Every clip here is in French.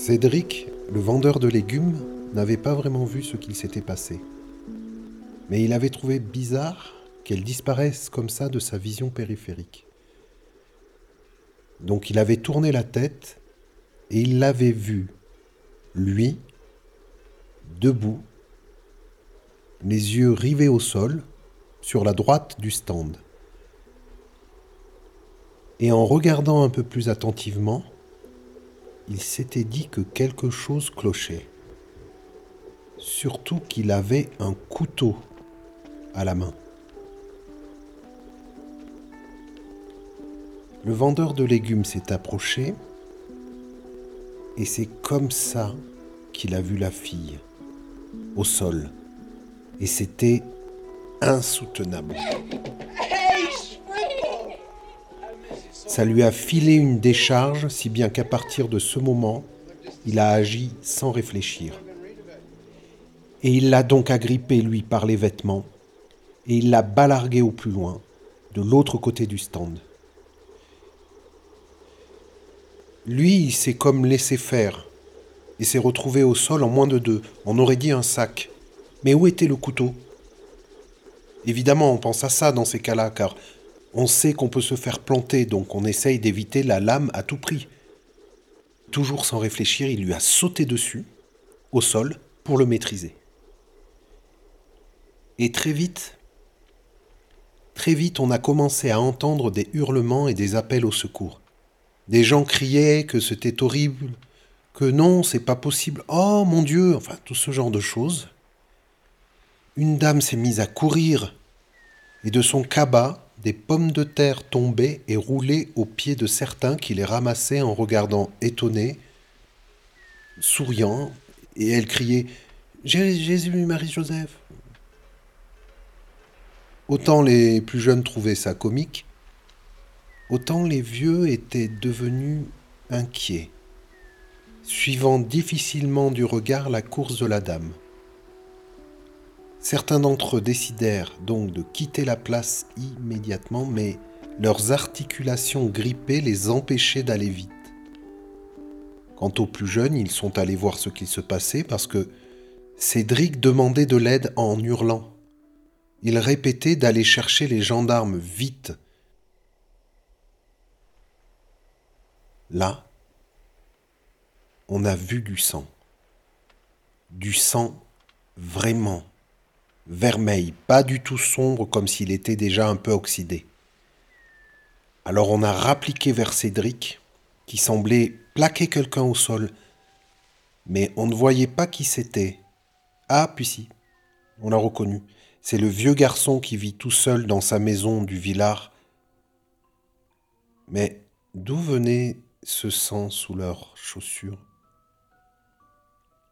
Cédric, le vendeur de légumes, n'avait pas vraiment vu ce qu'il s'était passé. Mais il avait trouvé bizarre qu'elle disparaisse comme ça de sa vision périphérique. Donc il avait tourné la tête et il l'avait vue, lui, debout, les yeux rivés au sol, sur la droite du stand. Et en regardant un peu plus attentivement, il s'était dit que quelque chose clochait. Surtout qu'il avait un couteau à la main. Le vendeur de légumes s'est approché et c'est comme ça qu'il a vu la fille au sol. Et c'était insoutenable. Ça lui a filé une décharge, si bien qu'à partir de ce moment, il a agi sans réfléchir. Et il l'a donc agrippé, lui, par les vêtements, et il l'a balargué au plus loin, de l'autre côté du stand. Lui, il s'est comme laissé faire, et s'est retrouvé au sol en moins de deux. On aurait dit un sac. Mais où était le couteau? Évidemment, on pense à ça dans ces cas-là, car on sait qu'on peut se faire planter, donc on essaye d'éviter la lame à tout prix. Toujours sans réfléchir, il lui a sauté dessus, au sol, pour le maîtriser. Et très vite, très vite, on a commencé à entendre des hurlements et des appels au secours. Des gens criaient que c'était horrible, que non, c'est pas possible, oh mon Dieu, enfin tout ce genre de choses. Une dame s'est mise à courir, et de son cabas, des pommes de terre tombaient et roulaient aux pieds de certains qui les ramassaient en regardant étonnés, souriant, et elle criait Jésus, Marie-Joseph. Autant les plus jeunes trouvaient ça comique, autant les vieux étaient devenus inquiets, suivant difficilement du regard la course de la dame. Certains d'entre eux décidèrent donc de quitter la place immédiatement, mais leurs articulations grippées les empêchaient d'aller vite. Quant aux plus jeunes, ils sont allés voir ce qu'il se passait parce que Cédric demandait de l'aide en hurlant. Il répétait d'aller chercher les gendarmes vite. Là, on a vu du sang. Du sang vraiment vermeil, pas du tout sombre comme s'il était déjà un peu oxydé. Alors on a rappliqué vers Cédric, qui semblait plaquer quelqu'un au sol, mais on ne voyait pas qui c'était. Ah, puis si, on l'a reconnu. C'est le vieux garçon qui vit tout seul dans sa maison du villard. Mais d'où venait ce sang sous leurs chaussures?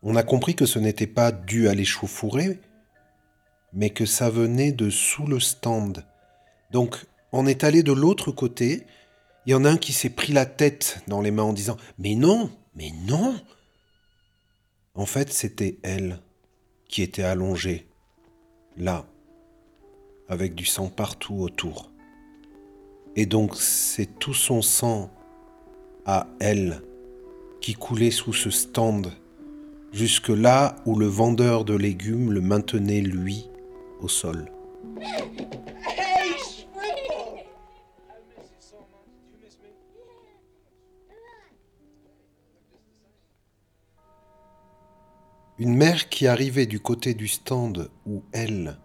On a compris que ce n'était pas dû à l'échauffourée, mais que ça venait de sous le stand. Donc on est allé de l'autre côté. Il y en a un qui s'est pris la tête dans les mains en disant Mais non, mais non En fait, c'était elle qui était allongée, là, avec du sang partout autour. Et donc c'est tout son sang à elle qui coulait sous ce stand, jusque là où le vendeur de légumes le maintenait lui au sol. Une mère qui arrivait du côté du stand où elle,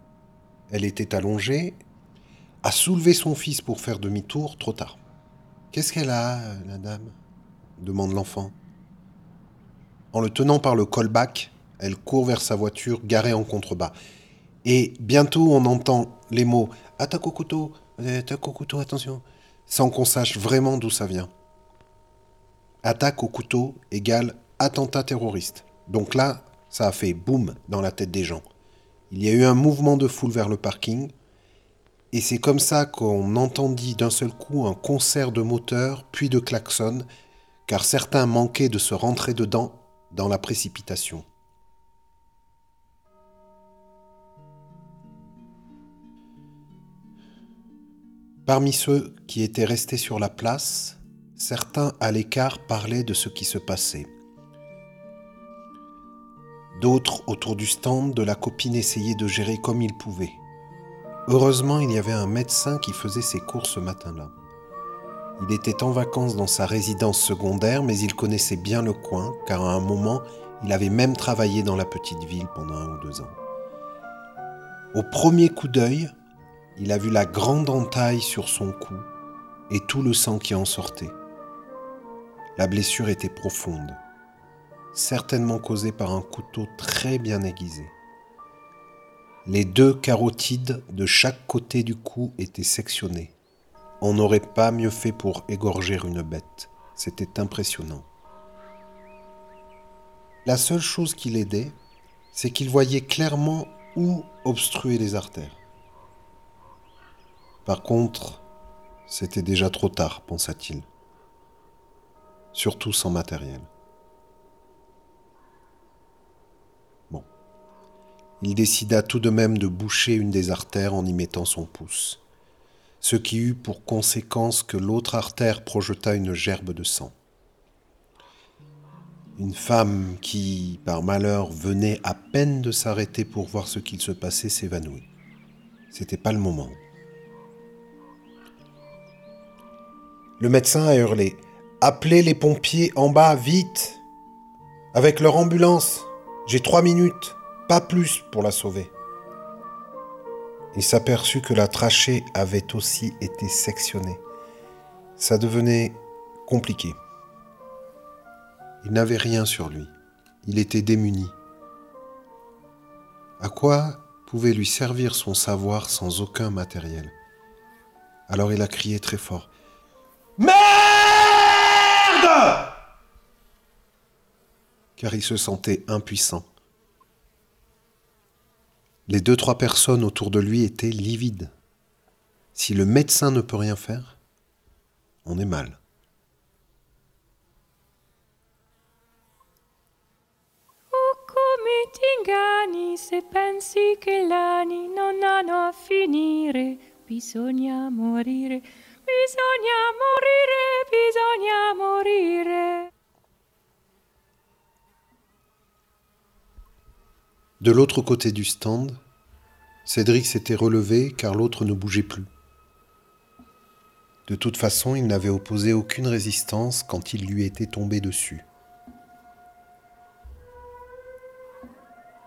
elle était allongée, a soulevé son fils pour faire demi-tour trop tard. Qu'est-ce qu'elle a, la dame? demande l'enfant. En le tenant par le callback, elle court vers sa voiture garée en contrebas. Et bientôt, on entend les mots attaque au couteau, attaque au couteau, attention, sans qu'on sache vraiment d'où ça vient. Attaque au couteau égale attentat terroriste. Donc là, ça a fait boum dans la tête des gens. Il y a eu un mouvement de foule vers le parking, et c'est comme ça qu'on entendit d'un seul coup un concert de moteurs, puis de klaxons, car certains manquaient de se rentrer dedans dans la précipitation. Parmi ceux qui étaient restés sur la place, certains à l'écart parlaient de ce qui se passait. D'autres, autour du stand de la copine, essayaient de gérer comme ils pouvaient. Heureusement, il y avait un médecin qui faisait ses cours ce matin-là. Il était en vacances dans sa résidence secondaire, mais il connaissait bien le coin, car à un moment, il avait même travaillé dans la petite ville pendant un ou deux ans. Au premier coup d'œil, il a vu la grande entaille sur son cou et tout le sang qui en sortait. La blessure était profonde, certainement causée par un couteau très bien aiguisé. Les deux carotides de chaque côté du cou étaient sectionnés. On n'aurait pas mieux fait pour égorger une bête. C'était impressionnant. La seule chose qui l'aidait, c'est qu'il voyait clairement où obstruer les artères. Par contre, c'était déjà trop tard, pensa-t-il. Surtout sans matériel. Bon. Il décida tout de même de boucher une des artères en y mettant son pouce, ce qui eut pour conséquence que l'autre artère projeta une gerbe de sang. Une femme qui, par malheur, venait à peine de s'arrêter pour voir ce qu'il se passait s'évanouit. C'était pas le moment. Le médecin a hurlé Appelez les pompiers en bas, vite Avec leur ambulance J'ai trois minutes, pas plus pour la sauver. Il s'aperçut que la trachée avait aussi été sectionnée. Ça devenait compliqué. Il n'avait rien sur lui. Il était démuni. À quoi pouvait lui servir son savoir sans aucun matériel? Alors il a crié très fort. Merde Car il se sentait impuissant. Les deux, trois personnes autour de lui étaient livides. Si le médecin ne peut rien faire, on est mal. se pensi che l'anni non hanno a finire, bisogna morire. Bisogna morire, bisogna morire. De l'autre côté du stand, Cédric s'était relevé car l'autre ne bougeait plus. De toute façon, il n'avait opposé aucune résistance quand il lui était tombé dessus.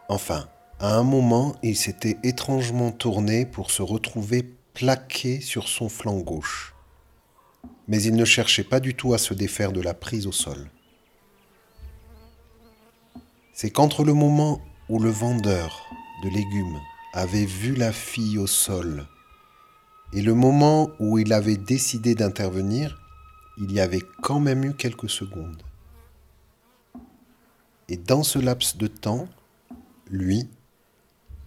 Enfin, à un moment, il s'était étrangement tourné pour se retrouver plaqué sur son flanc gauche. Mais il ne cherchait pas du tout à se défaire de la prise au sol. C'est qu'entre le moment où le vendeur de légumes avait vu la fille au sol et le moment où il avait décidé d'intervenir, il y avait quand même eu quelques secondes. Et dans ce laps de temps, lui,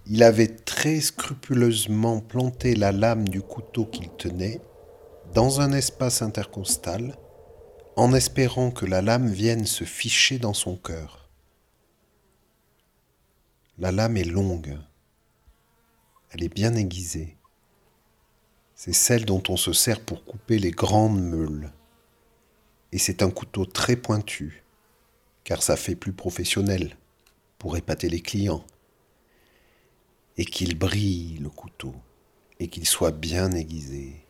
il avait très scrupuleusement planté la lame du couteau qu'il tenait dans un espace intercostal, en espérant que la lame vienne se ficher dans son cœur. La lame est longue, elle est bien aiguisée. C'est celle dont on se sert pour couper les grandes meules. Et c'est un couteau très pointu, car ça fait plus professionnel pour épater les clients et qu'il brille le couteau, et qu'il soit bien aiguisé.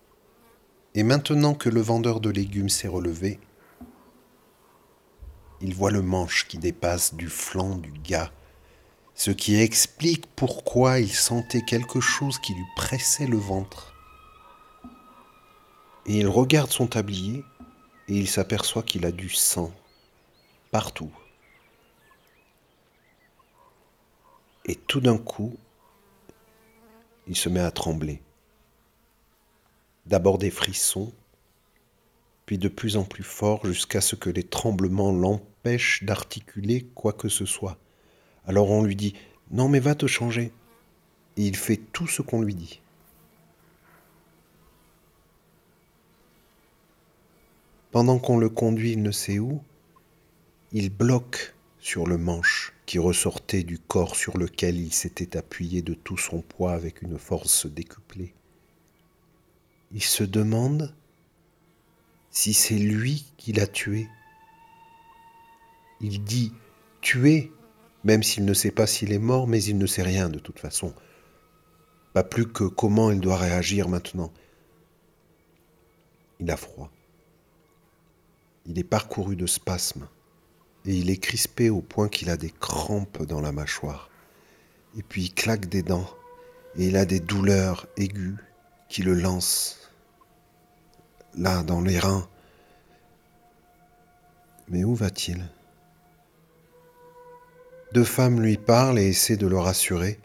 Et maintenant que le vendeur de légumes s'est relevé, il voit le manche qui dépasse du flanc du gars, ce qui explique pourquoi il sentait quelque chose qui lui pressait le ventre. Et il regarde son tablier et il s'aperçoit qu'il a du sang partout. Et tout d'un coup, il se met à trembler. D'abord des frissons, puis de plus en plus fort jusqu'à ce que les tremblements l'empêchent d'articuler quoi que ce soit. Alors on lui dit Non mais va te changer. Et il fait tout ce qu'on lui dit. Pendant qu'on le conduit il ne sait où, il bloque sur le manche qui ressortait du corps sur lequel il s'était appuyé de tout son poids avec une force décuplée. Il se demande si c'est lui qui l'a tué. Il dit tué même s'il ne sait pas s'il est mort, mais il ne sait rien de toute façon. Pas plus que comment il doit réagir maintenant. Il a froid. Il est parcouru de spasmes et il est crispé au point qu'il a des crampes dans la mâchoire. Et puis il claque des dents et il a des douleurs aiguës qui le lancent là dans les reins. Mais où va-t-il? Deux femmes lui parlent et essaient de le rassurer.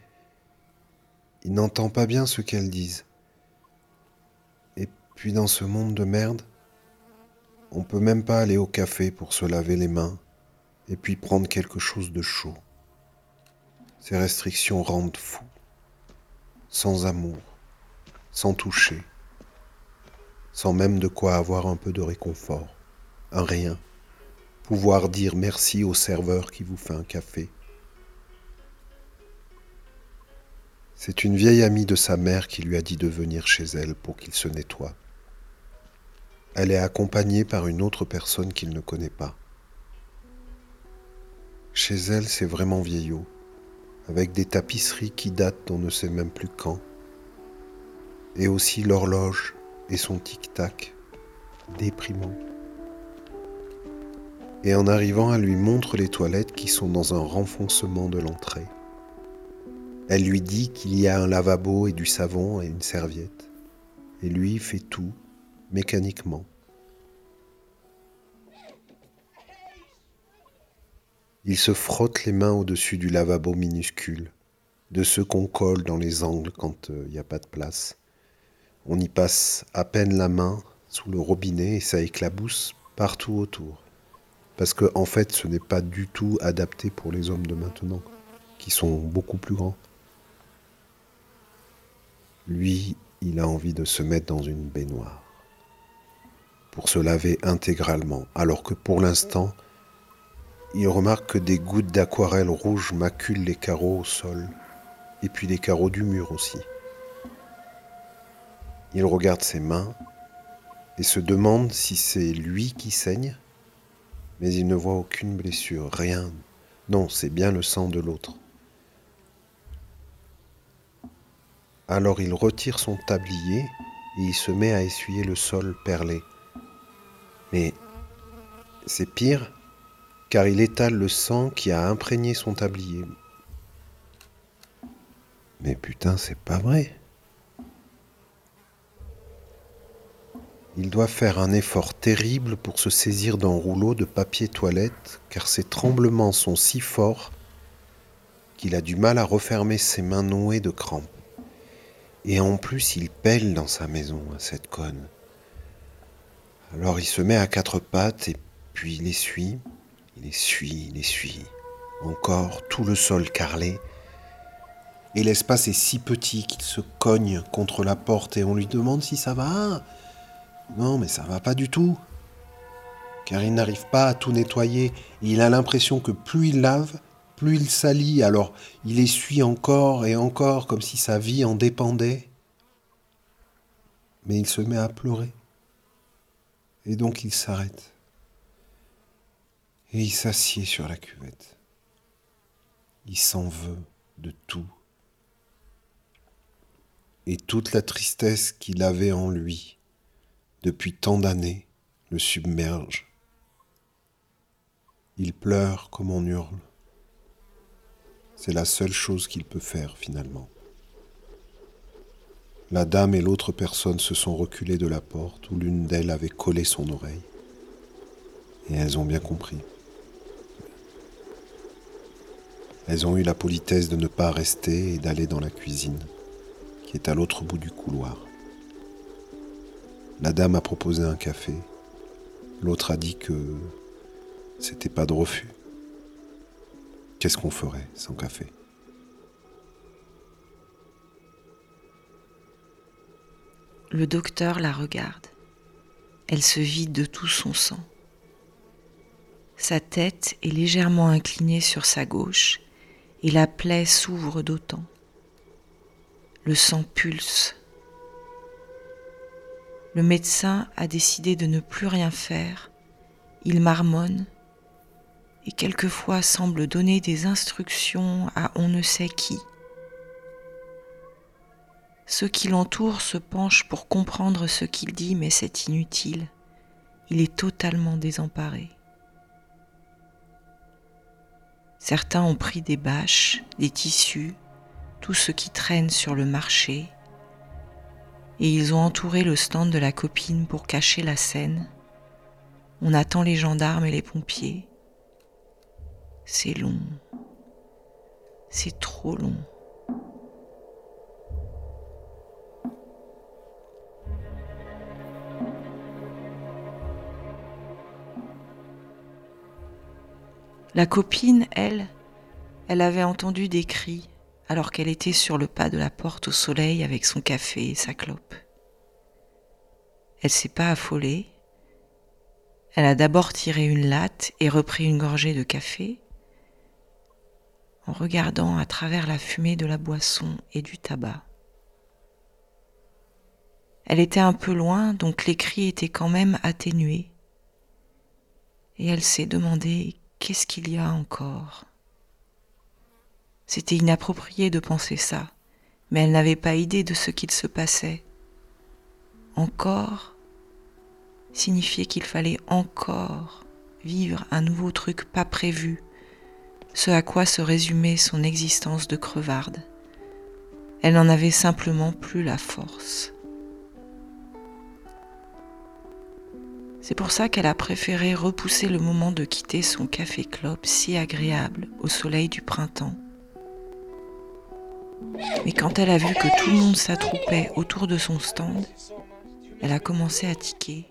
Il n'entend pas bien ce qu'elles disent. Et puis dans ce monde de merde, on peut même pas aller au café pour se laver les mains et puis prendre quelque chose de chaud. Ces restrictions rendent fou, sans amour, sans toucher, sans même de quoi avoir un peu de réconfort, un rien pouvoir dire merci au serveur qui vous fait un café. C'est une vieille amie de sa mère qui lui a dit de venir chez elle pour qu'il se nettoie. Elle est accompagnée par une autre personne qu'il ne connaît pas. Chez elle, c'est vraiment vieillot, avec des tapisseries qui datent d'on ne sait même plus quand, et aussi l'horloge et son tic-tac, déprimant et en arrivant, elle lui montre les toilettes qui sont dans un renfoncement de l'entrée. Elle lui dit qu'il y a un lavabo et du savon et une serviette. Et lui fait tout, mécaniquement. Il se frotte les mains au-dessus du lavabo minuscule, de ceux qu'on colle dans les angles quand il euh, n'y a pas de place. On y passe à peine la main sous le robinet et ça éclabousse partout autour. Parce que en fait, ce n'est pas du tout adapté pour les hommes de maintenant, qui sont beaucoup plus grands. Lui, il a envie de se mettre dans une baignoire pour se laver intégralement, alors que pour l'instant, il remarque que des gouttes d'aquarelle rouge maculent les carreaux au sol, et puis les carreaux du mur aussi. Il regarde ses mains et se demande si c'est lui qui saigne mais il ne voit aucune blessure, rien. Non, c'est bien le sang de l'autre. Alors il retire son tablier et il se met à essuyer le sol perlé. Mais c'est pire, car il étale le sang qui a imprégné son tablier. Mais putain, c'est pas vrai. Il doit faire un effort terrible pour se saisir d'un rouleau de papier toilette, car ses tremblements sont si forts qu'il a du mal à refermer ses mains nouées de crampes. Et en plus, il pèle dans sa maison, à cette conne. Alors il se met à quatre pattes et puis il essuie, il essuie, il essuie. Encore tout le sol carrelé. Et l'espace est si petit qu'il se cogne contre la porte et on lui demande si ça va. Non, mais ça va pas du tout. Car il n'arrive pas à tout nettoyer. il a l'impression que plus il lave, plus il salit. Alors il essuie encore et encore comme si sa vie en dépendait. Mais il se met à pleurer. Et donc il s'arrête. Et il s'assied sur la cuvette. Il s'en veut de tout. Et toute la tristesse qu'il avait en lui depuis tant d'années, le submerge. Il pleure comme on hurle. C'est la seule chose qu'il peut faire finalement. La dame et l'autre personne se sont reculées de la porte où l'une d'elles avait collé son oreille. Et elles ont bien compris. Elles ont eu la politesse de ne pas rester et d'aller dans la cuisine, qui est à l'autre bout du couloir. La dame a proposé un café. L'autre a dit que c'était pas de refus. Qu'est-ce qu'on ferait sans café? Le docteur la regarde. Elle se vide de tout son sang. Sa tête est légèrement inclinée sur sa gauche et la plaie s'ouvre d'autant. Le sang pulse le médecin a décidé de ne plus rien faire. Il marmonne et quelquefois semble donner des instructions à on ne sait qui. Ceux qui l'entourent se penchent pour comprendre ce qu'il dit, mais c'est inutile. Il est totalement désemparé. Certains ont pris des bâches, des tissus, tout ce qui traîne sur le marché, et ils ont entouré le stand de la copine pour cacher la scène. On attend les gendarmes et les pompiers. C'est long. C'est trop long. La copine, elle, elle avait entendu des cris alors qu'elle était sur le pas de la porte au soleil avec son café et sa clope. Elle s'est pas affolée. Elle a d'abord tiré une latte et repris une gorgée de café en regardant à travers la fumée de la boisson et du tabac. Elle était un peu loin, donc les cris étaient quand même atténués. Et elle s'est demandé Qu'est-ce qu'il y a encore C'était inapproprié de penser ça, mais elle n'avait pas idée de ce qu'il se passait. Encore signifiait qu'il fallait encore vivre un nouveau truc pas prévu, ce à quoi se résumait son existence de crevarde. Elle n'en avait simplement plus la force. C'est pour ça qu'elle a préféré repousser le moment de quitter son café-clope si agréable au soleil du printemps. Mais quand elle a vu que tout le monde s'attroupait autour de son stand, elle a commencé à tiquer.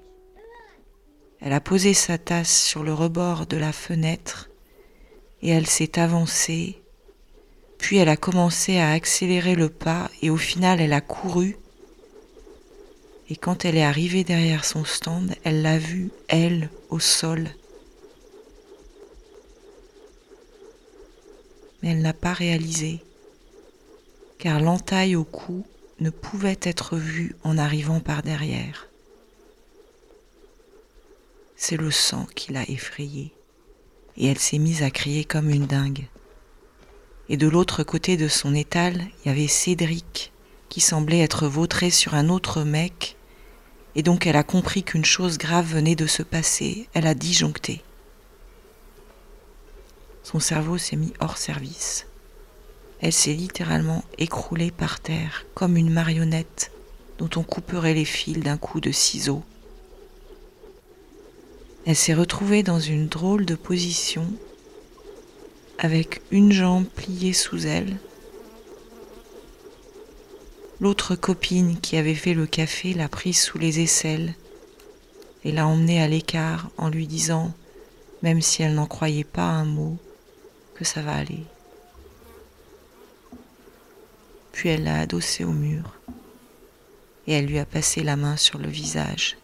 Elle a posé sa tasse sur le rebord de la fenêtre et elle s'est avancée. Puis elle a commencé à accélérer le pas et au final elle a couru et quand elle est arrivée derrière son stand, elle l'a vue, elle, au sol. Mais elle n'a pas réalisé, car l'entaille au cou ne pouvait être vue en arrivant par derrière. C'est le sang qui l'a effrayée, et elle s'est mise à crier comme une dingue. Et de l'autre côté de son étal, il y avait Cédric, qui semblait être vautré sur un autre mec, et donc elle a compris qu'une chose grave venait de se passer, elle a disjoncté. Son cerveau s'est mis hors service. Elle s'est littéralement écroulée par terre comme une marionnette dont on couperait les fils d'un coup de ciseau. Elle s'est retrouvée dans une drôle de position avec une jambe pliée sous elle L'autre copine qui avait fait le café l'a prise sous les aisselles et l'a emmenée à l'écart en lui disant, même si elle n'en croyait pas un mot, que ça va aller. Puis elle l'a adossée au mur et elle lui a passé la main sur le visage.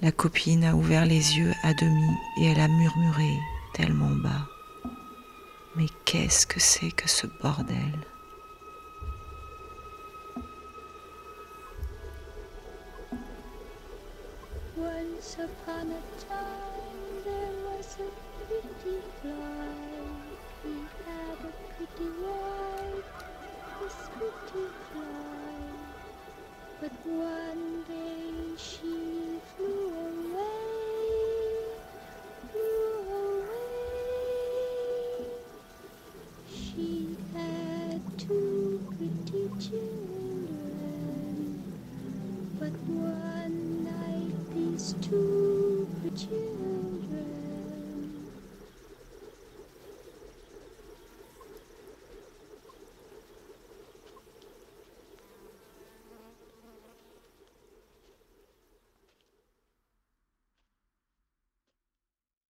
La copine a ouvert les yeux à demi et elle a murmuré tellement bas. Mais qu'est-ce que c'est que ce bordel? But one day she